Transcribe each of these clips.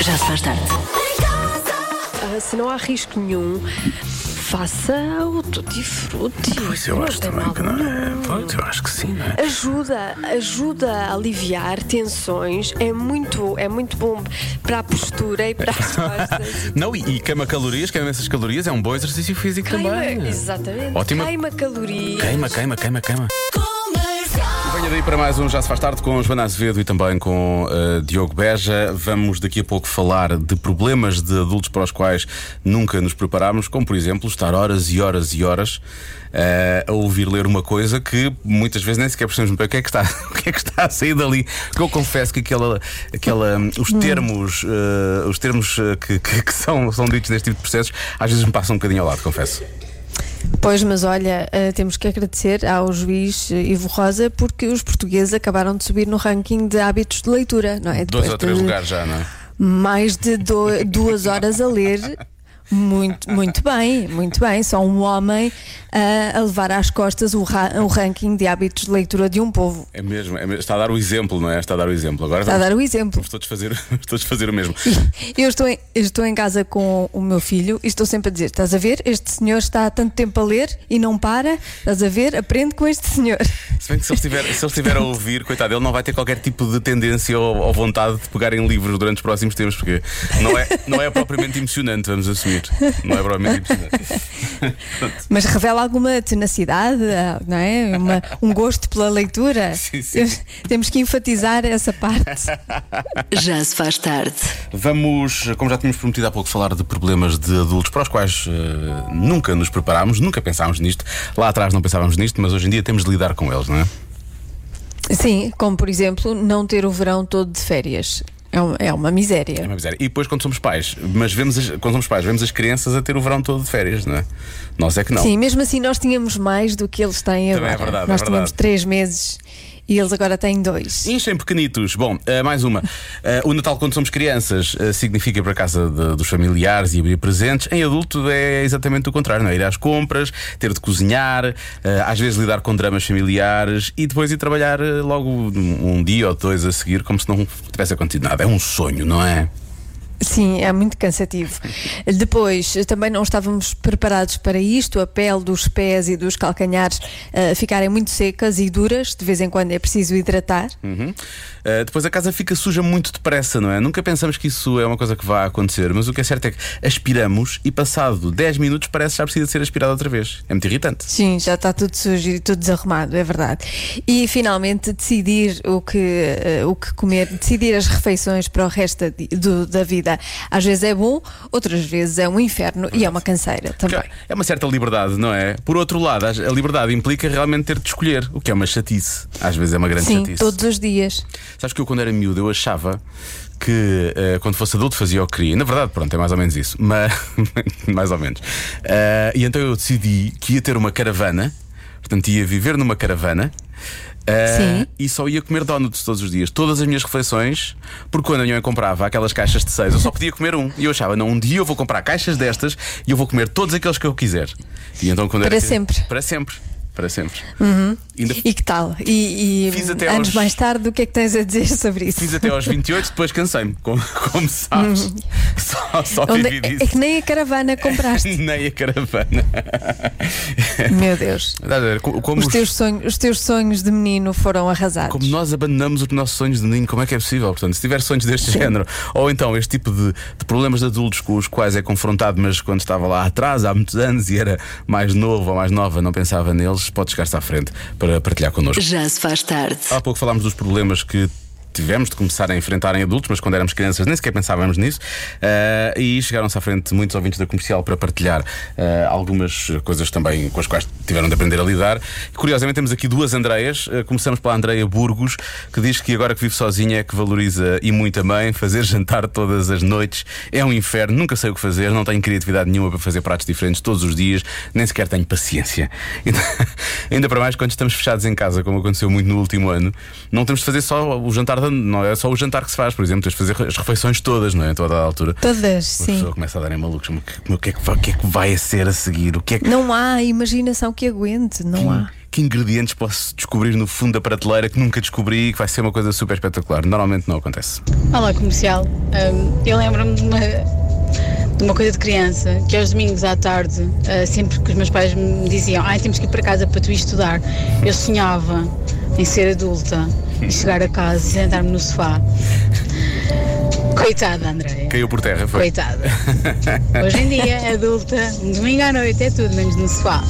Já se faz tarde. Ah, se não há risco nenhum, faça o tutti frutti. Pois eu Não acho tem também mal que não é. Pois eu acho que sim, não é? Ajuda, ajuda a aliviar tensões, é muito, é muito bom para a postura e para as costas. Não, e, e queima calorias, queima essas calorias, é um bom exercício físico Queima, também. exatamente. Ótima- Queima calorias. Queima, queima, queima, queima. Venha daí para mais um Já se faz tarde com Joana Azevedo e também com eh, Diogo Beja. Vamos daqui a pouco falar de problemas de adultos para os quais nunca nos preparámos, como por exemplo estar horas e horas e horas eh, a ouvir ler uma coisa que muitas vezes nem sequer percebemos bem o que é que está, o que é que está a sair dali. Eu confesso que aquela, aquela, os termos, eh, os termos que, que- que são, são ditos neste tipo de processos às vezes me passam um bocadinho ao lado, confesso. Pois, mas olha, eh, temos que agradecer ao juiz eh, Ivo Rosa porque os portugueses acabaram de subir no ranking de hábitos de leitura, não é? Dois Depois ou três de lugares já, não é? Mais de do- duas horas a ler. Muito, muito bem, muito bem. Só um homem ah, a levar às costas o, ra- o ranking de hábitos de leitura de um povo. É mesmo, é mesmo, está a dar o exemplo, não é? Está a dar o exemplo. Agora Está a vamos, dar o exemplo. vamos todos fazer, vamos todos fazer o mesmo. Eu estou, em, eu estou em casa com o meu filho e estou sempre a dizer: estás a ver? Este senhor está há tanto tempo a ler e não para. Estás a ver? Aprende com este senhor. Se bem que se ele, estiver, se ele estiver a ouvir, coitado, ele não vai ter qualquer tipo de tendência ou, ou vontade de pegar em livros durante os próximos tempos, porque não é, não é propriamente emocionante, vamos assumir. Não é propriamente emocionante. Mas revela alguma tenacidade, ah, não é? Uma- um gosto pela leitura. Sim, sim. Temos que enfatizar essa parte. Já se faz tarde. Vamos, como já tínhamos prometido há pouco, falar de problemas de adultos para os quais eh, nunca nos preparámos, nunca pensámos nisto. Lá atrás não pensávamos nisto, mas hoje em dia temos de lidar com eles, não é? Sim, como por exemplo, não ter o verão todo de férias. É uma, é uma É miséria. uma miséria. E depois, quando somos pais, mas vemos as, quando somos pais, vemos as crianças a ter o verão todo de férias, não é? Nós é que não. Sim, mesmo assim nós tínhamos mais do que eles têm Também é agora. verdade, é nós verdade. tínhamos três meses e eles agora têm dois. Enchem pequenitos. Bom, eh, mais uma. Eh, o Natal, quando somos crianças, eh, significa ir para casa de- dos familiares e abrir presentes. Em adulto é exatamente o contrário, não é? Ir às compras, ter de cozinhar, às vezes lidar com dramas familiares e depois ir trabalhar logo um dia ou dois a seguir, como se não tivesse acontecido nada. É um sonho, não é? Sim, é muito cansativo. Depois, também não estávamos preparados para isto, a pele dos pés e dos calcanhares eh, ficarem muito secas e duras, de vez em quando é preciso hidratar. Uhum. Uh, depois a casa fica suja muito depressa, não é? Nunca pensamos que isso é uma coisa que vai acontecer, mas o que é certo é que aspiramos e passado 10 minutos parece que já precisa ser aspirado outra vez. É muito irritante. Sim, já está tudo sujo e tudo desarrumado, é verdade. E finalmente decidir o que, eh, o que comer, decidir as refeições para o resto da, do- da vida. Às vezes é bom, outras vezes é um inferno e é uma canseira também. É uma certa liberdade, não é? Por outro lado, a liberdade implica realmente ter de escolher, o que é uma chatice. Às vezes é uma grande Sim, chatice. todos os dias. Sabes que eu, quando era miúdo, eu achava que eh, quando fosse adulto fazia o que queria. Na verdade, pronto, é mais ou menos isso. Mas, mais ou menos. Eh, e então eu decidi que ia ter uma caravana, portanto, ia viver numa caravana. Sim. e só ia comer donuts todos os dias, todas as minhas refeições, porque quando a minha mãe comprava aquelas caixas de seis, eu só podia comer um. E eu achava, não, um dia eu vou comprar caixas destas e eu vou comer todos aqueles que eu quiser. E então, quando Para era- sempre. Para sempre. Para sempre. Ainda E que tal? E, e Fiz até anos aos- mais tarde, o que é que tens a dizer sobre isso? Fiz até aos 28, depois cansei-me, como, como sabes. Só, só Onde- vivi é, disso. é que nem a caravana compraste. Nem a caravana. Meu Deus. Como, Os os- teus, sonhos, os teus sonhos de menino foram arrasados. como nós abandonamos os nossos sonhos de ninho, como é que é possível? Portanto, se tiver sonhos deste género, ou então este tipo de, de problemas de adultos com os quais é confrontado, mas quando estava lá atrás, há muitos anos, e era mais novo ou mais nova, não pensava neles, pode chegar-se à frente para partilhar connosco. Já se faz tarde. Há pouco falámos dos problemas que tivemos de começar a enfrentar em adultos, mas quando éramos crianças nem sequer pensávamos nisso. Ah, e chegaram-se à frente muitos ouvintes da comercial para partilhar ah, algumas coisas também com as quais tiveram de aprender a lidar. Curiosamente, temos aqui duas Andreias. Ah, começamos pela Andreia Burgos, que diz que agora que vive sozinha é que valoriza e muito a mãe. Fazer jantar todas as noites é um inferno, nunca sei o que fazer, não tenho criatividade nenhuma para fazer pratos diferentes todos os dias, nem sequer tenho paciência. Ainda, ainda para mais quando estamos fechados em casa, como aconteceu muito no último ano, não temos de fazer só o jantar, da- não é só o jantar que se faz, por exemplo, tens de fazer as refeições todas, não é? A toda a altura. Todas, A sim. pessoa começa a dar em malucos, mas o que, que é que vai, o que é que vai a ser a seguir? O que é que, Não há imaginação que aguente, não há. que ingredientes posso descobrir no fundo da prateleira que nunca descobri e que vai ser uma coisa super espetacular. Normalmente não acontece. Olá, comercial. Um, eu lembro-me de uma, de uma coisa de criança, que aos domingos à tarde, uh, sempre que os meus pais me diziam, ai, temos que ir para casa para tu ir estudar, eu sonhava em ser adulta chegar a casa e sentar-me no sofá. Coitada, Andréia. Caiu por terra, foi. Coitada. Hoje em dia, adulta, um domingo à noite é tudo, menos no sofá.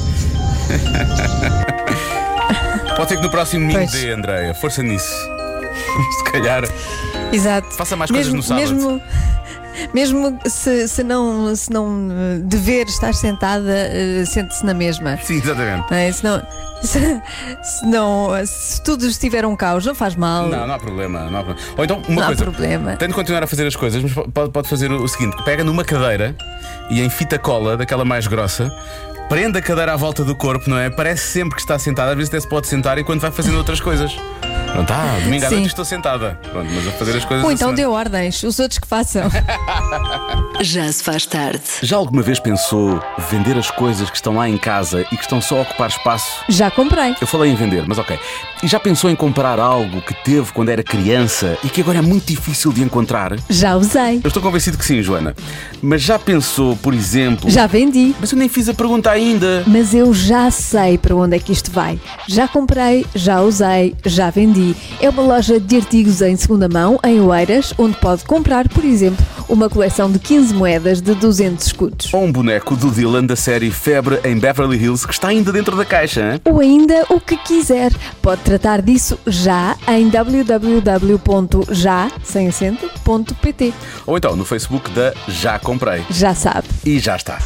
Pode ser que no próximo domingo Pois. dê, Andreia. Força nisso. Se calhar. Exato. Faça mais coisas mesmo, no sábado. Mesmo, mesmo se, se não, se não eh, dever estar sentada, eh, sente-se na mesma. Sim, exatamente. É? se, não, se, se não- se tudo estiver um caos, não faz mal. Não, não há problema. Não há problema. Ou então, uma Não há coisa. problema. Tem de continuar a fazer as coisas, mas pode, pode fazer o, o seguinte: pega numa cadeira e em fita cola, daquela mais grossa, prende a cadeira à volta do corpo, não é? Parece sempre que está sentada, às vezes até se pode sentar enquanto vai fazendo outras coisas. Pronto, ah, domingo à noite estou sentada. Pronto, mas a fazer as coisas. Ou então semana. dê ordens, os outros que façam. Já se faz tarde. Já alguma vez pensou vender as coisas que estão lá em casa e que estão só a ocupar espaço? Já comprei. Eu falei em vender, mas ok. E já pensou em comprar algo que teve quando era criança e que agora é muito difícil de encontrar? Já usei. Eu estou convencido que sim, Joana. Mas já pensou, por exemplo. Já vendi. Mas eu nem fiz a pergunta ainda. Mas eu já sei para onde é que isto vai. Já comprei, já usei, já vendi. É uma loja de artigos em segunda mão, em Oeiras, onde pode comprar, por exemplo, uma coleção de 15 moedas de 200 escudos. Ou um boneco do Dylan da série Febre em Beverly Hills que está ainda dentro da caixa. hein? Ou ainda o que quiser. Pode tratar disso já em www.já, sem acento.pt. Ou então no Facebook da Já Comprei. Já sabe. E já está.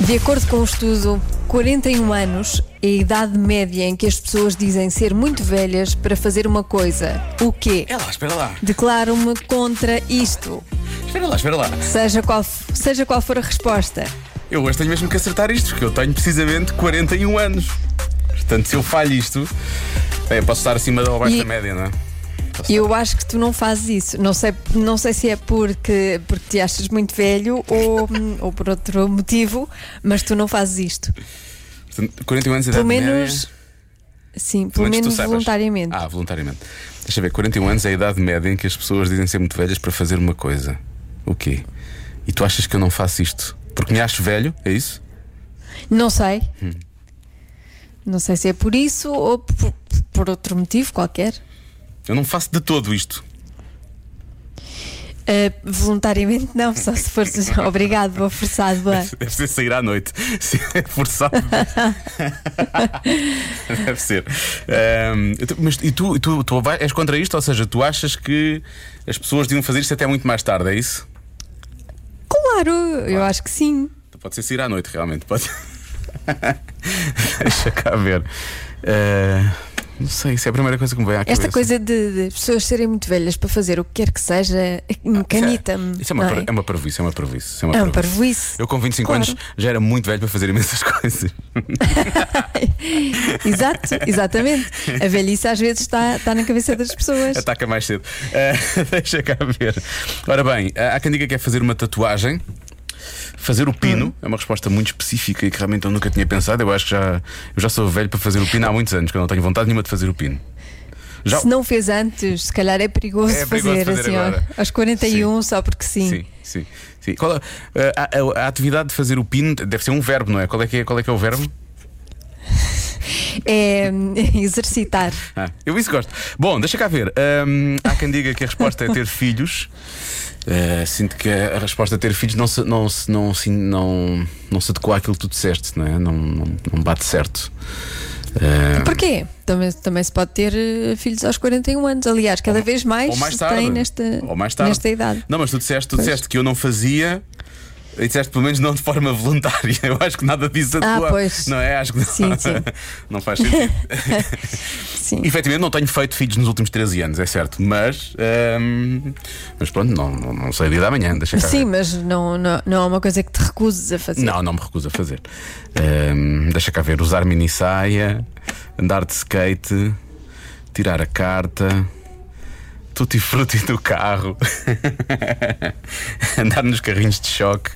De acordo com o estudo, 41 anos é a idade média em que as pessoas dizem ser muito velhas para fazer uma coisa. O quê? É lá, espera lá. Declaro-me contra isto, Espera lá, espera lá. seja qual, seja qual for a resposta. Eu hoje tenho mesmo que acertar isto, porque eu tenho precisamente 41 anos. Portanto, se eu falho isto, bem, posso estar acima ou abaixo E- da média, não é? E eu acho que tu não fazes isso. Não sei, não sei se é porque, porque te achas muito velho ou, ou por outro motivo, mas tu não fazes isto. Portanto, 41 anos de idade Pelo menos. média. Sim, pelo menos tu menos saibas. voluntariamente. Ah, voluntariamente. Deixa eu ver, 41 anos é a idade média em que as pessoas dizem ser muito velhas para fazer uma coisa. O quê? E tu achas que eu não faço isto? Porque me acho velho? É isso? Não sei. Hum. Não sei se é por isso ou por, por outro motivo qualquer. Eu não faço de todo isto. Uh, voluntariamente não, só se for obrigado, vou forçado. Deve ser sair à noite. Se é forçado. Deve ser. Ahm, tu- mas e tu, tu, tu és contra isto? Ou seja, tu achas que as pessoas deviam fazer isto até muito mais tarde, é isso? Claro, eu acho que sim. Pode ser sair à noite, realmente. Pode. Deixa cá ver. Ah, não sei, isso é a primeira coisa que me vem à Esta cabeça. coisa de, de pessoas serem muito velhas para fazer o que quer que seja, canita-me. Isso é uma, par- é uma parvoíce, é uma parvoíce. É uma É parvoíce. Eu com 25 Claro. anos já era muito velho para fazer imensas coisas. Exato, exatamente. A velhice às vezes está, está na cabeça das pessoas. Ataca mais cedo. Ah, deixa cá ver. Ora bem, há quem diga que é fazer uma tatuagem. Fazer o pino Hum. é uma resposta muito específica e que realmente eu nunca tinha pensado. Eu acho que já, eu já sou velho para fazer o pino há muitos anos, que eu não tenho vontade nenhuma de fazer o pino. Já, Se não fez antes, se calhar é perigoso, É perigoso fazer, fazer assim agora. aos 41, só porque sim. Sim, sim. sim. Qual é- a, a- a atividade de fazer o pino deve ser um verbo, não é? Qual é que é, qual é, que é o verbo? É exercitar. Ah, eu isso gosto. Bom, deixa cá ver. Hum, há quem diga que a resposta é ter filhos. Uh, sinto que a resposta a ter filhos não se, não, se, não, se, não, não se adequa àquilo que tu disseste, não é? Não, não, não bate certo. Uh, Porquê? Também, também se pode ter eh, filhos aos 41 anos. Aliás, cada vez mais, ou mais se tarde. tem nesta, ou mais tarde. nesta idade. Não, mas tu disseste, tu Pois. disseste que eu não fazia. E disseste pelo menos não de forma voluntária. Eu acho que nada disso Ah, adequa. pois. Não é? Acho que não, Sim, sim. não faz sentido. Sim. Efetivamente não tenho feito filhos nos últimos 13 anos, é certo. Mas, hum, mas pronto, não, não, não sei o dia da manhã. Deixa cá Sim, mas não, não, não é uma coisa que te recuses a fazer. Não, não me recuso a fazer. Hum, deixa cá ver, usar mini saia, andar de skate, tirar a carta, tutti frutti do carro, andar nos carrinhos de choque.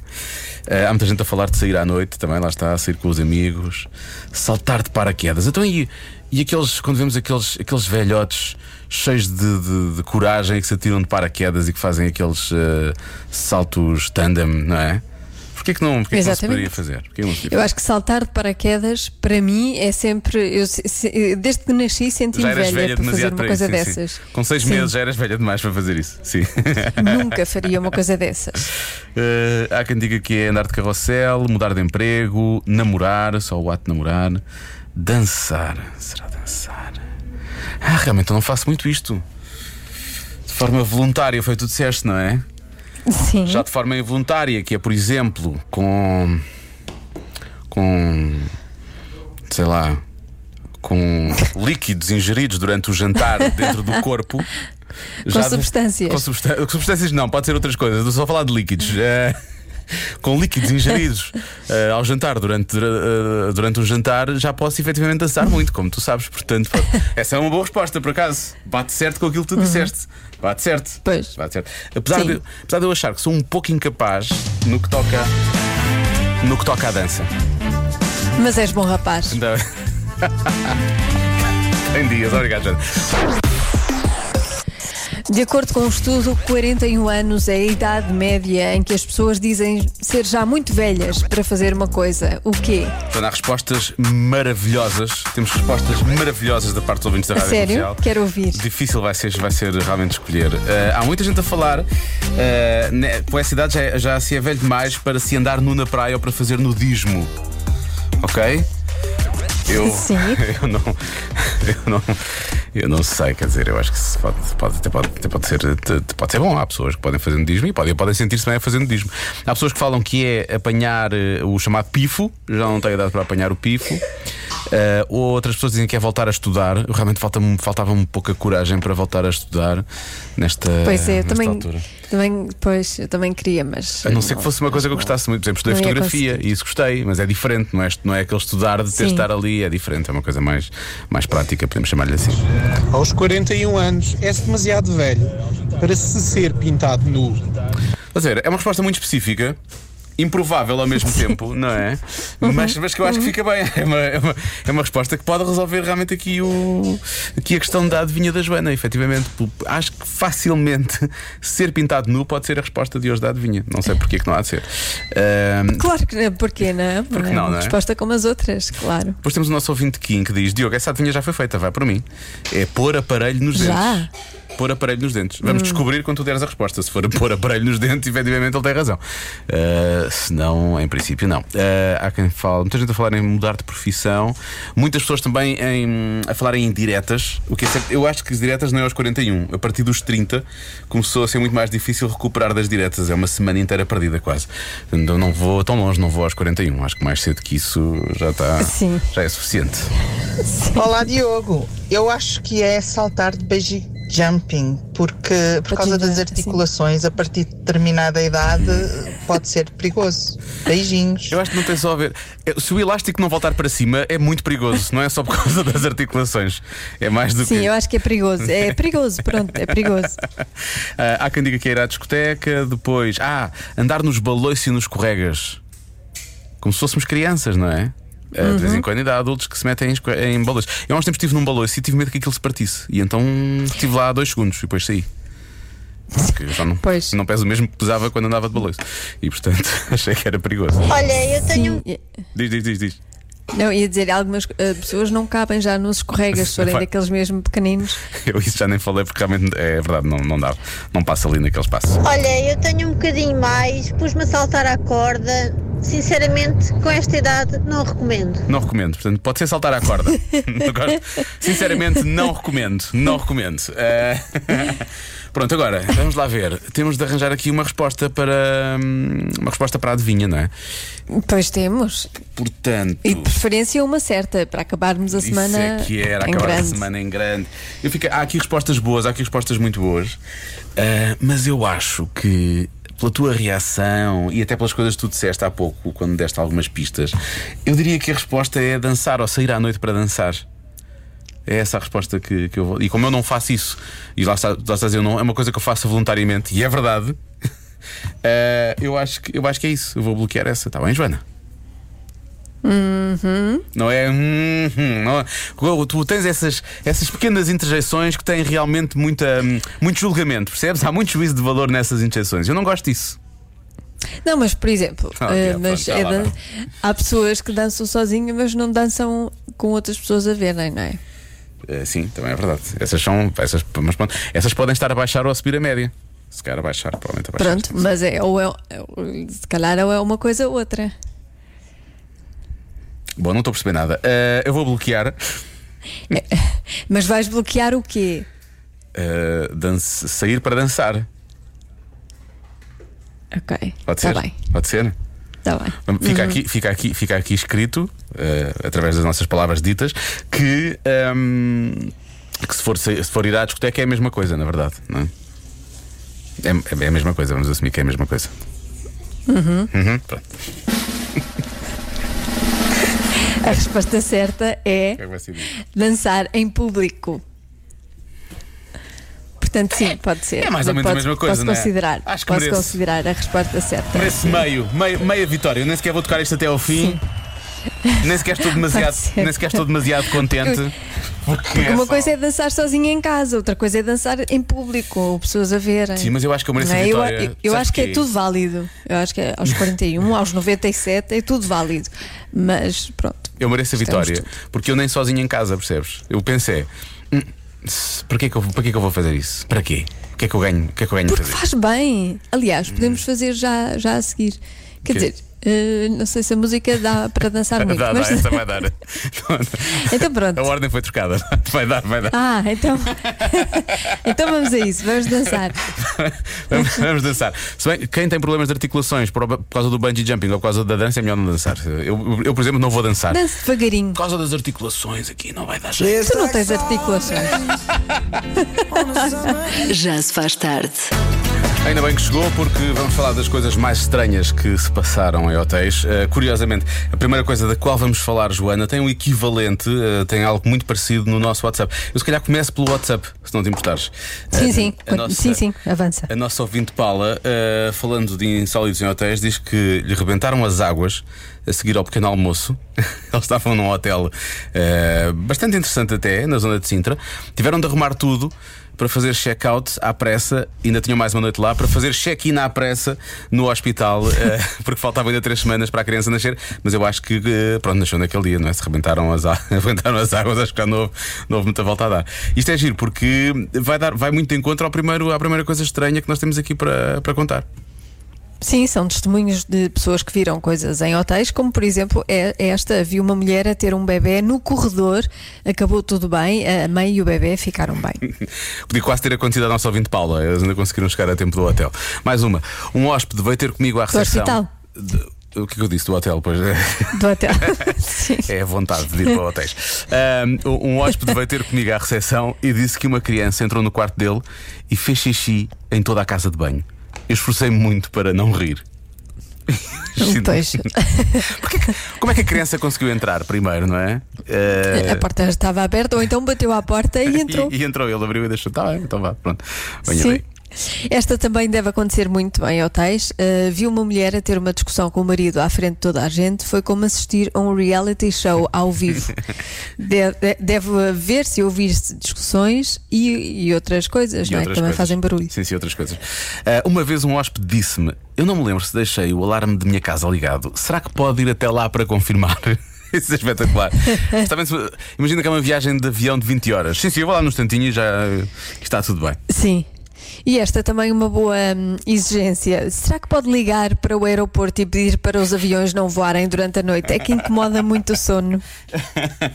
Uh, há muita gente a falar de sair à noite também, lá está, sair com os amigos, saltar de paraquedas. Então, e, e aqueles, quando vemos aqueles, aqueles velhotes cheios de, de, de coragem que se atiram de paraquedas e que fazem aqueles uh, saltos tandem, não é? Porquê que não, porquê que não se poderia fazer? Eu acho que saltar de paraquedas, para mim, é sempre. Eu, se- desde que nasci, senti-me Já eras velha, velha para fazer uma para coisa isso. sim, sim. dessas. Com seis Sim. meses já eras velha demais para fazer isso. Sim. Nunca faria uma coisa dessas. Eh, há quem diga que é andar de carrossel, mudar de emprego, namorar, só o ato de namorar, dançar. Será dançar? Ah, realmente eu não faço muito isto. De forma voluntária, foi tu disseste, não é? Sim. Já de forma involuntária, que é, por exemplo, com. com. sei lá. com líquidos ingeridos durante o jantar dentro do corpo. Com substâncias. Com, substâncias. não, pode ser outras coisas. Estou só a falar de líquidos. Eh, com líquidos ingeridos eh, ao jantar durante, dura- eh, durante um jantar, já posso efetivamente dançar muito, como tu sabes. Portanto, pode- essa é uma boa resposta, por acaso. Bate certo com aquilo que tu disseste. Bate certo. Uhum. Pois. Bate certo. Apesar Sim. de, apesar de eu achar que sou um pouco incapaz no que toca. no que toca à dança. Mas és bom rapaz. Então- Tem dias, obrigado, Jana. De acordo com um estudo, 41 anos é a idade média em que as pessoas dizem ser já muito velhas para fazer uma coisa. O quê? Portanto, há respostas maravilhosas. Temos respostas maravilhosas da parte dos ouvintes da A Rádio sério? Comercial. Quero ouvir. Difícil vai ser, vai ser realmente escolher. Eh, há muita gente a falar. eh, né, com essa idade já, já se é velho demais para se andar nu na praia ou para fazer nudismo. Ok? Eu, Sim. eu não, eu não, eu não sei, quer dizer, eu acho que isso pode, pode, até pode, até pode ser, até pode ser bom. Há pessoas que podem fazer nudismo e podem, podem sentir-se bem a fazer nudismo. Há pessoas que falam que é apanhar eh, o chamado pifo, já não tenho idade para apanhar o pifo. Eh, outras pessoas dizem que é voltar a estudar. Eu Realmente falta-me faltava-me um pouca coragem para voltar a estudar nesta, Pois é, eu nesta também, altura. também, pois, eu também queria, mas. A não ser que fosse uma coisa que eu gostasse muito. Por exemplo, estudei Não ia fotografia e isso gostei, mas é diferente, não é, não é aquele estudar de ter Sim. de estar ali, é diferente, é uma coisa mais, mais prática, podemos chamar-lhe assim. Aos 41 anos, é-se demasiado velho para se ser pintado nu. Quer dizer, é uma resposta muito específica. Improvável ao mesmo tempo, não é? Mas, mas que eu acho que fica bem. É uma, é, uma, é uma resposta que pode resolver realmente aqui, o, aqui a questão da adivinha da Joana. Efetivamente, acho que facilmente ser pintado nu pode ser a resposta de hoje da adivinha. Não sei porque é que não há de ser. Ahm, Claro que não, porquê não? Porque é não, uma não é? resposta como as outras, claro. Depois temos o nosso ouvinte Kim que diz: Diogo, essa adivinha já foi feita, vai por mim. É pôr aparelho nos Já? Hum. dentes. Pôr aparelho nos dentes. Vamos descobrir quando tu deres a resposta. Se for pôr aparelho nos dentes, efetivamente ele tem razão. Uh, se não, em princípio, não. Uh, há quem fale, muita gente a falar em mudar de profissão, muitas pessoas também em, a falarem em diretas. O que é certo, eu acho que as diretas não é aos 41. A partir dos 30 começou a ser muito mais difícil recuperar das diretas. É uma semana inteira perdida, quase. Portanto, eu não vou tão longe, não vou aos 41. Acho que mais cedo que isso já está. Sim. Já é suficiente. Olá Diogo, eu acho que é saltar de bungee jumping, porque por causa das articulações, a partir de determinada idade, pode ser perigoso. Beijinhos. Eu acho que não tem só a ver. É, Se o elástico não voltar para cima, é muito perigoso, não é só por causa das articulações. É mais do Sim, que. eu acho que é perigoso. É perigoso, pronto, é perigoso. Ah, há quem diga que é ir à discoteca, depois. Ah, andar nos balões e nos escorregas. Como se fôssemos crianças, não é? Ah, De vez Uhum. em quando ainda há adultos que se metem em, balões. Eu há uns tempos estive num baloiço e tive medo que aquilo se partisse. E então estive lá dois segundos e depois saí. Porque já não, Pois. não peso o mesmo que pesava quando andava de baloiço. E portanto achei que era perigoso. Olha, eu tenho. Sim, Diz, diz, diz, diz. Não, ia dizer, algumas eh, pessoas não cabem já nos escorregas, se forem Vai. daqueles mesmo pequeninos. Eu isso já nem falei porque realmente é verdade, não, não dá. Não passa ali naquele espaço. Olha, eu tenho um bocadinho mais, pus-me a saltar à corda. Sinceramente, com esta idade, não recomendo. Não recomendo, portanto, pode ser saltar à corda. Sinceramente, não recomendo. Não recomendo. Eh, Pronto, agora, vamos lá ver. Temos de arranjar aqui uma resposta para. hum, Uma resposta para a adivinha, não é? Pois temos. Portanto. E de preferência uma certa, para acabarmos a semana é que era em acabar grande. a semana em grande. Eu fico, há aqui respostas boas, há aqui respostas muito boas, Ah, mas eu acho que pela tua reação e até pelas coisas que tu disseste há pouco, quando deste algumas pistas, eu diria que a resposta é dançar ou sair à noite para dançar. É essa a resposta que, que eu vou. E como eu não faço isso, e lá está, lá estás a dizer, não, é uma coisa que eu faço voluntariamente, e é verdade. Eh, eu, acho que, eu acho que é isso. Eu vou bloquear essa. Está bem, Joana? Não é. uhum, não é- Tu tens essas, essas pequenas interjeições que têm realmente muita, muito julgamento, percebes? Há muito juízo de valor nessas interjeições. Eu não gosto disso. Não, mas por exemplo, Ah, eh, mas é há pessoas que dançam sozinhas, mas não dançam com outras pessoas a verem, não é? Eh, sim, também é verdade. Essas são. Essas, mas pronto, essas podem estar a baixar ou a subir a média. Se calhar a baixar, provavelmente a baixar. Pronto, mas é, ou é, é- se calhar ou é uma coisa ou outra. Bom, não estou a perceber nada. Eh, eu vou bloquear. Mas vais bloquear o quê? dance- sair para dançar. Ok. Pode tá ser? bem, Pode ser? Tá bem. Fica, aqui, fica, aqui, fica aqui escrito, eh, através das nossas palavras ditas, que, ehm, que se, for, se for ir à discoteca é a mesma coisa, na verdade. Não é? É, é a mesma coisa, vamos assumir que é a mesma coisa. Uhum, pronto. A resposta certa é é dançar em público. Portanto, sim, pode ser. é mais ou menos a mesma coisa, Posso não é? considerar. Acho que posso merece. considerar a resposta certa. Parece meio, meio, meia vitória. Eu nem sequer vou tocar isto até ao fim. Nem sequer estou demasiado, Pode ser. nem sequer estou demasiado contente. Porque é Uma só- coisa é dançar sozinha em casa, outra coisa é dançar em público, ou pessoas a verem. Sim, mas eu acho que eu mereço Não é? Eu- vitória. Eu, eu Sabes acho que é porquê? tudo válido. Eu acho que é aos 41, aos 97 é tudo válido. Mas pronto. Eu mereço a Estamos vitória. Porque eu nem sozinho em casa, percebes? Eu pensei, hum, para que, é que eu, para que é que eu vou fazer isso? Para quê? O que é que eu ganho? O que é que eu ganho Porque fazer? faz bem. Aliás, podemos fazer já, já a seguir. Quer Quê? dizer, eh, não sei se a música dá para dançar muito. Dá, mas... dá, essa vai dar. Então pronto. A ordem foi trocada. Vai dar, vai dar. Ah, então. então vamos a isso, vamos dançar. Vamos, vamos dançar. Se bem, quem tem problemas de articulações por, por causa do bungee jumping ou por causa da dança, é melhor não dançar. Eu, eu, por exemplo, não vou dançar. Dance devagarinho. Por causa das articulações aqui, não vai dar jeito. Tu não tens articulações. Já se faz tarde. Ainda bem que chegou, porque vamos falar das coisas mais estranhas que se passaram em hotéis. Uh, curiosamente, a primeira coisa da qual vamos falar, Joana, tem um equivalente, uh, tem algo muito parecido no nosso WhatsApp. Eu se calhar começo pelo WhatsApp, se não te importares. Sim, Uh, sim. nossa- Sim, sim, avança. A nossa ouvinte Paula, falando de insólitos em hotéis, diz que lhe rebentaram as águas a seguir ao pequeno almoço. Eles estavam num hotel bastante interessante até, na zona de Sintra. Tiveram de arrumar tudo para fazer check-out à pressa, ainda tinham mais uma noite lá, para fazer check-in à pressa no hospital, eh, porque faltavam ainda três semanas para a criança nascer, mas eu acho que, eh, pronto, nasceu naquele dia, não é? Se rebentaram as, rebentaram as águas, acho que já não houve, não houve muita volta a dar. Isto é giro, porque vai, dar, vai muito de encontro ao primeiro, à primeira coisa estranha que nós temos aqui para, para contar. Sim, são testemunhos de pessoas que viram coisas em hotéis, como por exemplo é esta: viu uma mulher a ter um bebê no corredor, acabou tudo bem, a mãe e o bebê ficaram bem. Podia quase ter acontecido à nossa ouvinte Paula, eles ainda conseguiram chegar a tempo do hotel. Mais uma, um hóspede veio ter comigo à Do recepção. hospital? De- o que é que eu disse do hotel? Pois é. Do hotel. Sim. É a vontade de ir para hotéis. Um, um hóspede veio ter comigo à recepção e disse que uma criança entrou no quarto dele e fez xixi em toda a casa de banho. Eu esforcei-me muito para não rir. Pois. Porquê que- como é que a criança conseguiu entrar primeiro, não é? Eh, A porta estava aberta, ou então bateu à porta e entrou. E, e entrou, ele abriu e deixou. Tá então vá, pronto. Venha Sim. bem. Esta também deve acontecer muito em hotéis. Uh, viu uma mulher a ter uma discussão com o marido à frente de toda a gente. Foi como assistir a um reality show ao vivo. deve, deve ver-se e ouvir-se discussões e, e outras coisas, E não é? outras Que também coisas. fazem barulho. Sim, sim, outras coisas. Ah, uma vez um hóspede disse-me: Eu não me lembro se deixei o alarme de minha casa ligado. Será que pode ir até lá para confirmar? Isso é espetacular. Imagina que é uma viagem de avião de 20 horas. Sim, sim, eu vou lá no instantinho e já está tudo bem. Sim. E esta também uma boa hum, exigência. Será que pode ligar para o aeroporto e pedir para os aviões não voarem durante a noite? É que incomoda muito o sono.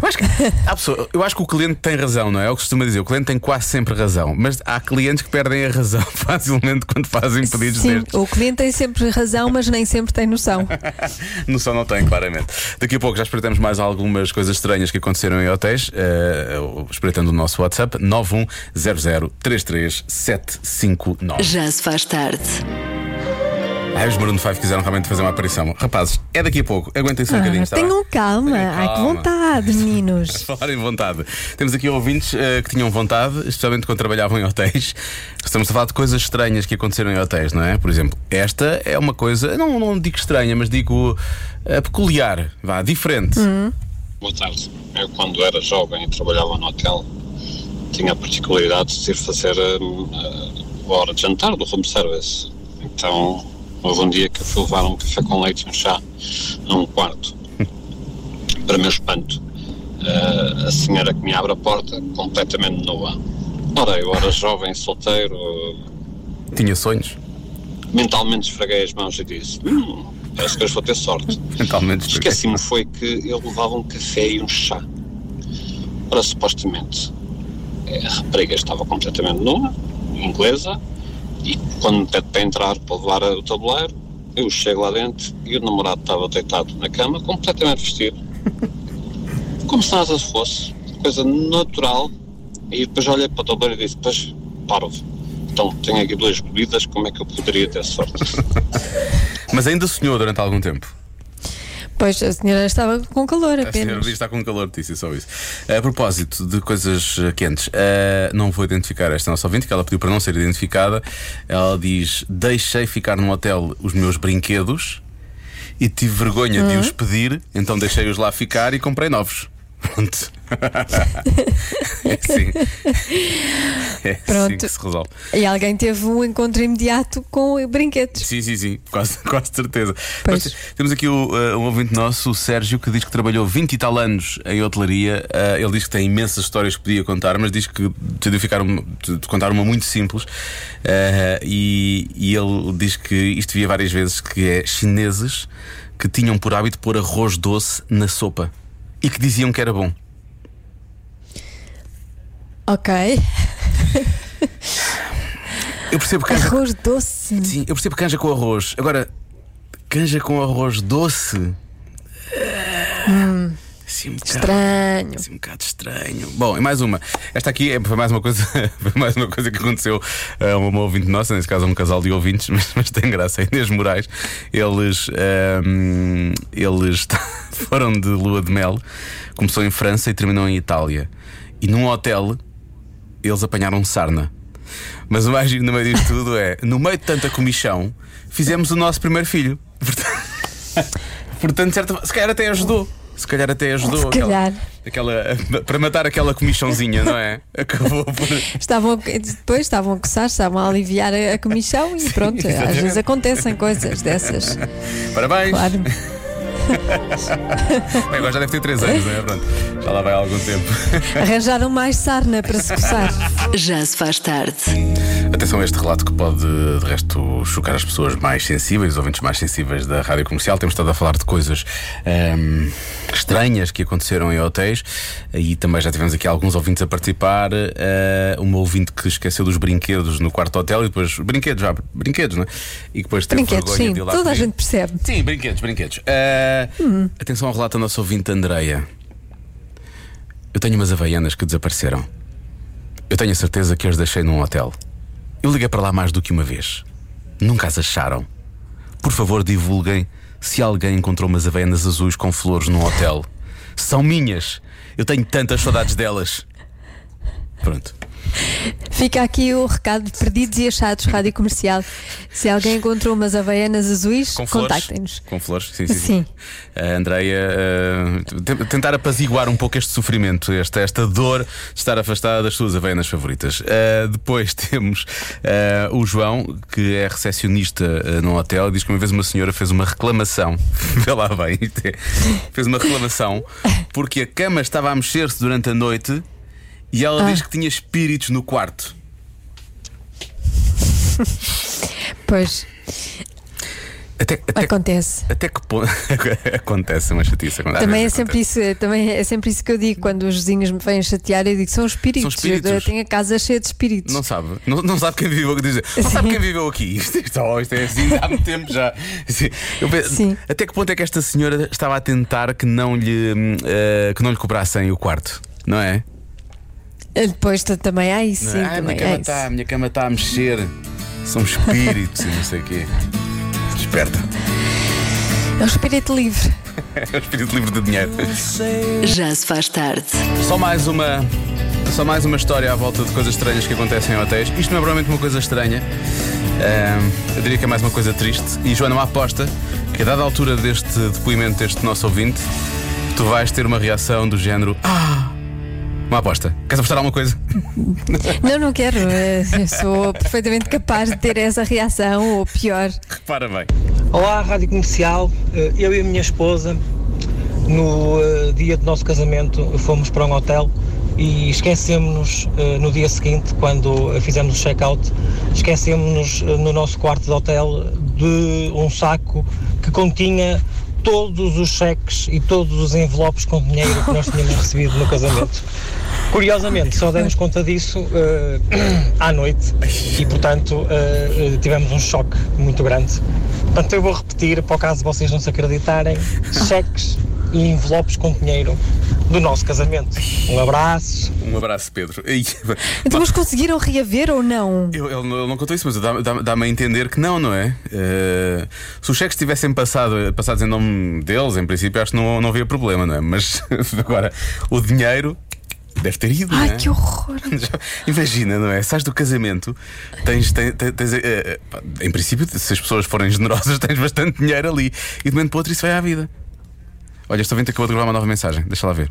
Eu acho, que, pessoa- eu acho que o cliente tem razão, não é? É o que costuma dizer. O cliente tem quase sempre razão. Mas há clientes que perdem a razão facilmente quando fazem pedidos Sim, destes. o cliente tem sempre razão, mas nem sempre tem noção. Noção não tem, claramente. Daqui a pouco já espreitamos mais algumas coisas estranhas que aconteceram em hotéis, eh, espreitando o nosso WhatsApp 910033759. Já se faz tarde. Ai, os Maroon 5 quiseram realmente fazer uma aparição. Rapazes, é daqui a pouco. Aguentem-se um bocadinho, Ah, bem? tenham calma. Tenham Ai, que calma. vontade, meninos. Falar em vontade. Temos aqui ouvintes eh, que tinham vontade, especialmente quando trabalhavam em hotéis. Estamos a falar de coisas estranhas que aconteceram em hotéis, não é? Por exemplo, esta é uma coisa, não, não digo estranha, mas digo eh, peculiar, vá, diferente. Boa tarde. Eu, quando era jovem e trabalhava no hotel, tinha a particularidade de ir fazer hum, a hora de jantar do room service. Então, houve um dia que eu fui levar um café com leite e um chá a um quarto. Para meu espanto, eh, a senhora que me abre a porta, completamente nua. Ora, eu era jovem, solteiro, Tinha sonhos, mentalmente esfreguei as mãos e disse: Hum, parece que hoje vou ter sorte. mentalmente. Esqueci-me foi que eu levava um café e um chá. Ora, supostamente, a rapariga estava completamente nua, inglesa, e quando me pede para entrar para levar o tabuleiro, eu chego lá dentro e o namorado estava deitado na cama, completamente vestido. Como se nada fosse, coisa natural. E depois olhei para o tabuleiro e disse: Pois, parvo. Então, tenho aqui duas bebidas, como é que eu poderia ter sorte? Mas ainda sonhou durante algum tempo. Pois a senhora estava com calor A senhora apenas. diz que está com calor, disse só isso. A propósito de coisas eh, quentes, eh, não vou identificar esta nossa ouvinte, que ela pediu para não ser identificada. Ela diz: Deixei ficar no hotel os meus brinquedos e tive vergonha de os pedir, então deixei-os lá ficar e comprei novos. Pronto. é assim. É assim Pronto. que se resolve. E alguém teve um encontro imediato com brinquedos. Sim, sim, sim, quase, quase certeza. Nós temos aqui o, uh, um ouvinte nosso, o Sérgio, que diz que trabalhou 20 e tal anos em hotelaria. Uh, ele diz que tem imensas histórias que podia contar, mas diz que decidiu ficar uma, de contar uma muito simples. Uh, e, e ele diz que isto via várias vezes que é chineses que tinham por hábito pôr arroz doce na sopa e que diziam que era bom. Ok. Eu percebo canja, Arroz doce. sim, eu percebo canja com arroz. Agora, canja com arroz doce. Assim, um bocado- Estranho. Assim, um bocado estranho. Bom, e mais uma. Esta aqui é, foi mais uma coisa, foi mais uma coisa que aconteceu a uma ouvinte nossa, nesse caso a um casal de ouvintes, mas, mas tem graça. A Inês Moraes, eles, ahm, eles foram de lua de mel, começou em França e terminou em Itália. E num hotel eles apanharam sarna. Mas o mais no meio disto tudo é, no meio de tanta comichão, fizemos o nosso primeiro filho. Portanto, portanto certa, se calhar até ajudou. Se calhar até ajudou. Se calhar. Aquela, aquela- para matar aquela comichãozinha, não é? Acabou por. Estavam, depois estavam a coçar, estavam a aliviar a, a comichão e pronto. Às vezes acontecem coisas dessas. Parabéns! Claro. Bem, agora já deve ter 3 anos, não é? Pronto, já lá vai há algum tempo. Arranjaram mais sarna para se coçar. Já se faz tarde. Atenção a este relato que pode, de resto, chocar as pessoas mais sensíveis, os ouvintes mais sensíveis da rádio comercial. Temos estado a falar de coisas ahm, estranhas que aconteceram em hotéis e também já tivemos aqui alguns ouvintes a participar. Ah, uma ouvinte que esqueceu dos brinquedos no quarto hotel e depois. Brinquedos, já, brinquedos, não é? E depois teve Brinquedos, sim, de ir lá toda a gente percebe. Sim, brinquedos, brinquedos. Ah, Atenção ao relato da nossa ouvinte Andreia. Eu tenho umas havaianas que desapareceram. Eu tenho a certeza que as deixei num hotel. Eu liguei para lá mais do que uma vez. Nunca as acharam. Por favor, divulguem se alguém encontrou umas havaianas azuis com flores num hotel. São minhas. Eu tenho tantas saudades delas. Pronto. Fica aqui o recado de perdidos e achados, rádio comercial. Se alguém encontrou umas havaianas azuis, contactem-nos. Com flores, sim, sim. Sim. A Andreia, eh, te- tentar apaziguar um pouco este sofrimento, esta, esta dor de estar afastada das suas havaianas favoritas. Eh, depois temos eh, o João, que é recepcionista eh, num hotel, diz que uma vez uma senhora fez uma reclamação. Vê lá bem, fez uma reclamação porque a cama estava a mexer-se durante a noite e ela Ah. diz que tinha espíritos no quarto. Pois, Até, até, acontece. até que ponto. acontece uma chatice. Também é, sempre acontece. isso, também é sempre isso que eu digo quando os vizinhos me vêm chatear. Eu digo: são espíritos. São espíritos. Eu tenho a casa cheia de espíritos. Não sabe, não, não sabe quem viveu dizer, Não sabe quem viveu aqui. Isto, isto, oh, isto é assim há muito tempo já. Penso, Sim. Até que ponto é que esta senhora estava a tentar que não lhe, eh, que não lhe cobrassem o quarto, não é? Depois também há isso, Não sim, é? Ah, a minha também cama há isso. está, a minha cama está a mexer. São espíritos e não sei o quê. liberta. É o espírito livre. É o espírito livre de dinheiro. Já se faz tarde. Só mais uma. Só mais uma história à volta de coisas estranhas que acontecem em hotéis. Isto não é provavelmente uma coisa estranha. Ahm, eu diria que é mais uma coisa triste. E Joana, uma aposta que a dada altura deste depoimento deste nosso ouvinte, tu vais ter uma reação do género. Ah! Uma aposta. Queres apostar alguma coisa? Não, não quero. eh, Eu sou perfeitamente capaz de ter essa reação, ou pior. Repara bem. Olá, Rádio Comercial. Eh, Eu e a minha esposa, no eh, dia do nosso casamento, fomos para um hotel e esquecemos-nos no dia seguinte, quando fizemos o check-out, esquecemos-nos no nosso quarto de hotel de um saco que continha todos os cheques e todos os envelopes com dinheiro que nós tínhamos recebido no casamento. Curiosamente, só demos conta disso eh, à noite e, portanto, eh, tivemos um choque muito grande. Portanto, eu vou repetir, para o caso de vocês não se acreditarem, cheques e envelopes com dinheiro do nosso casamento. Um abraço. Um abraço, Pedro. Então, mas conseguiram reaver ou não? Eu, ele, não- contou isso, mas dá- dá- dá-me a entender que não, não é? Eh, se os cheques tivessem passado, passados em nome deles, em princípio, acho que não, não havia problema, não é? Mas agora, o dinheiro deve ter ido, Ai, é? que horror! Imagina, não é? Sais do casamento, tens, tens, tens- pá, em princípio, se as pessoas forem generosas, tens bastante dinheiro ali. E de momento para outro isso vai à vida. Olha, estou vendo que acabou de gravar uma nova mensagem. Deixa lá ver.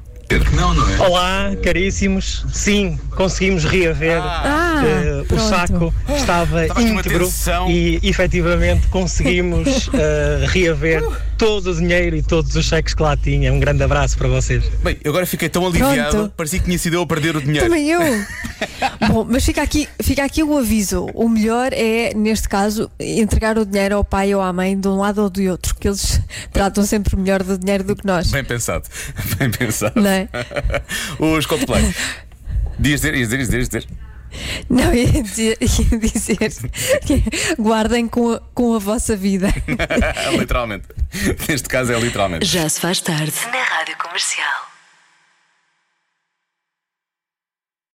Não, não é? Olá, caríssimos. Sim, conseguimos reaver. Ah, Eh, o saco estava Estava aqui uma íntegro tensão. e efetivamente conseguimos eh, reaver todo o dinheiro e todos os cheques que lá tinha. Um grande abraço para vocês. Bem, eu agora fiquei tão aliviado, Pronto. parecia que tinha sido eu a perder o dinheiro. Também eu. Bom, mas fica aqui, fica aqui o aviso. O melhor é, neste caso, entregar o dinheiro ao pai ou à mãe de um lado ou do outro, porque eles tratam sempre melhor do dinheiro do que nós. Bem pensado, bem pensado. Não é? Os Coldplay. Dias dizer, ias dizer, ias dizer. Não, ia dizer, ia dizer que guardem com a, com a vossa vida. literalmente. Neste caso é literalmente. Já se faz tarde. Na Rádio Comercial.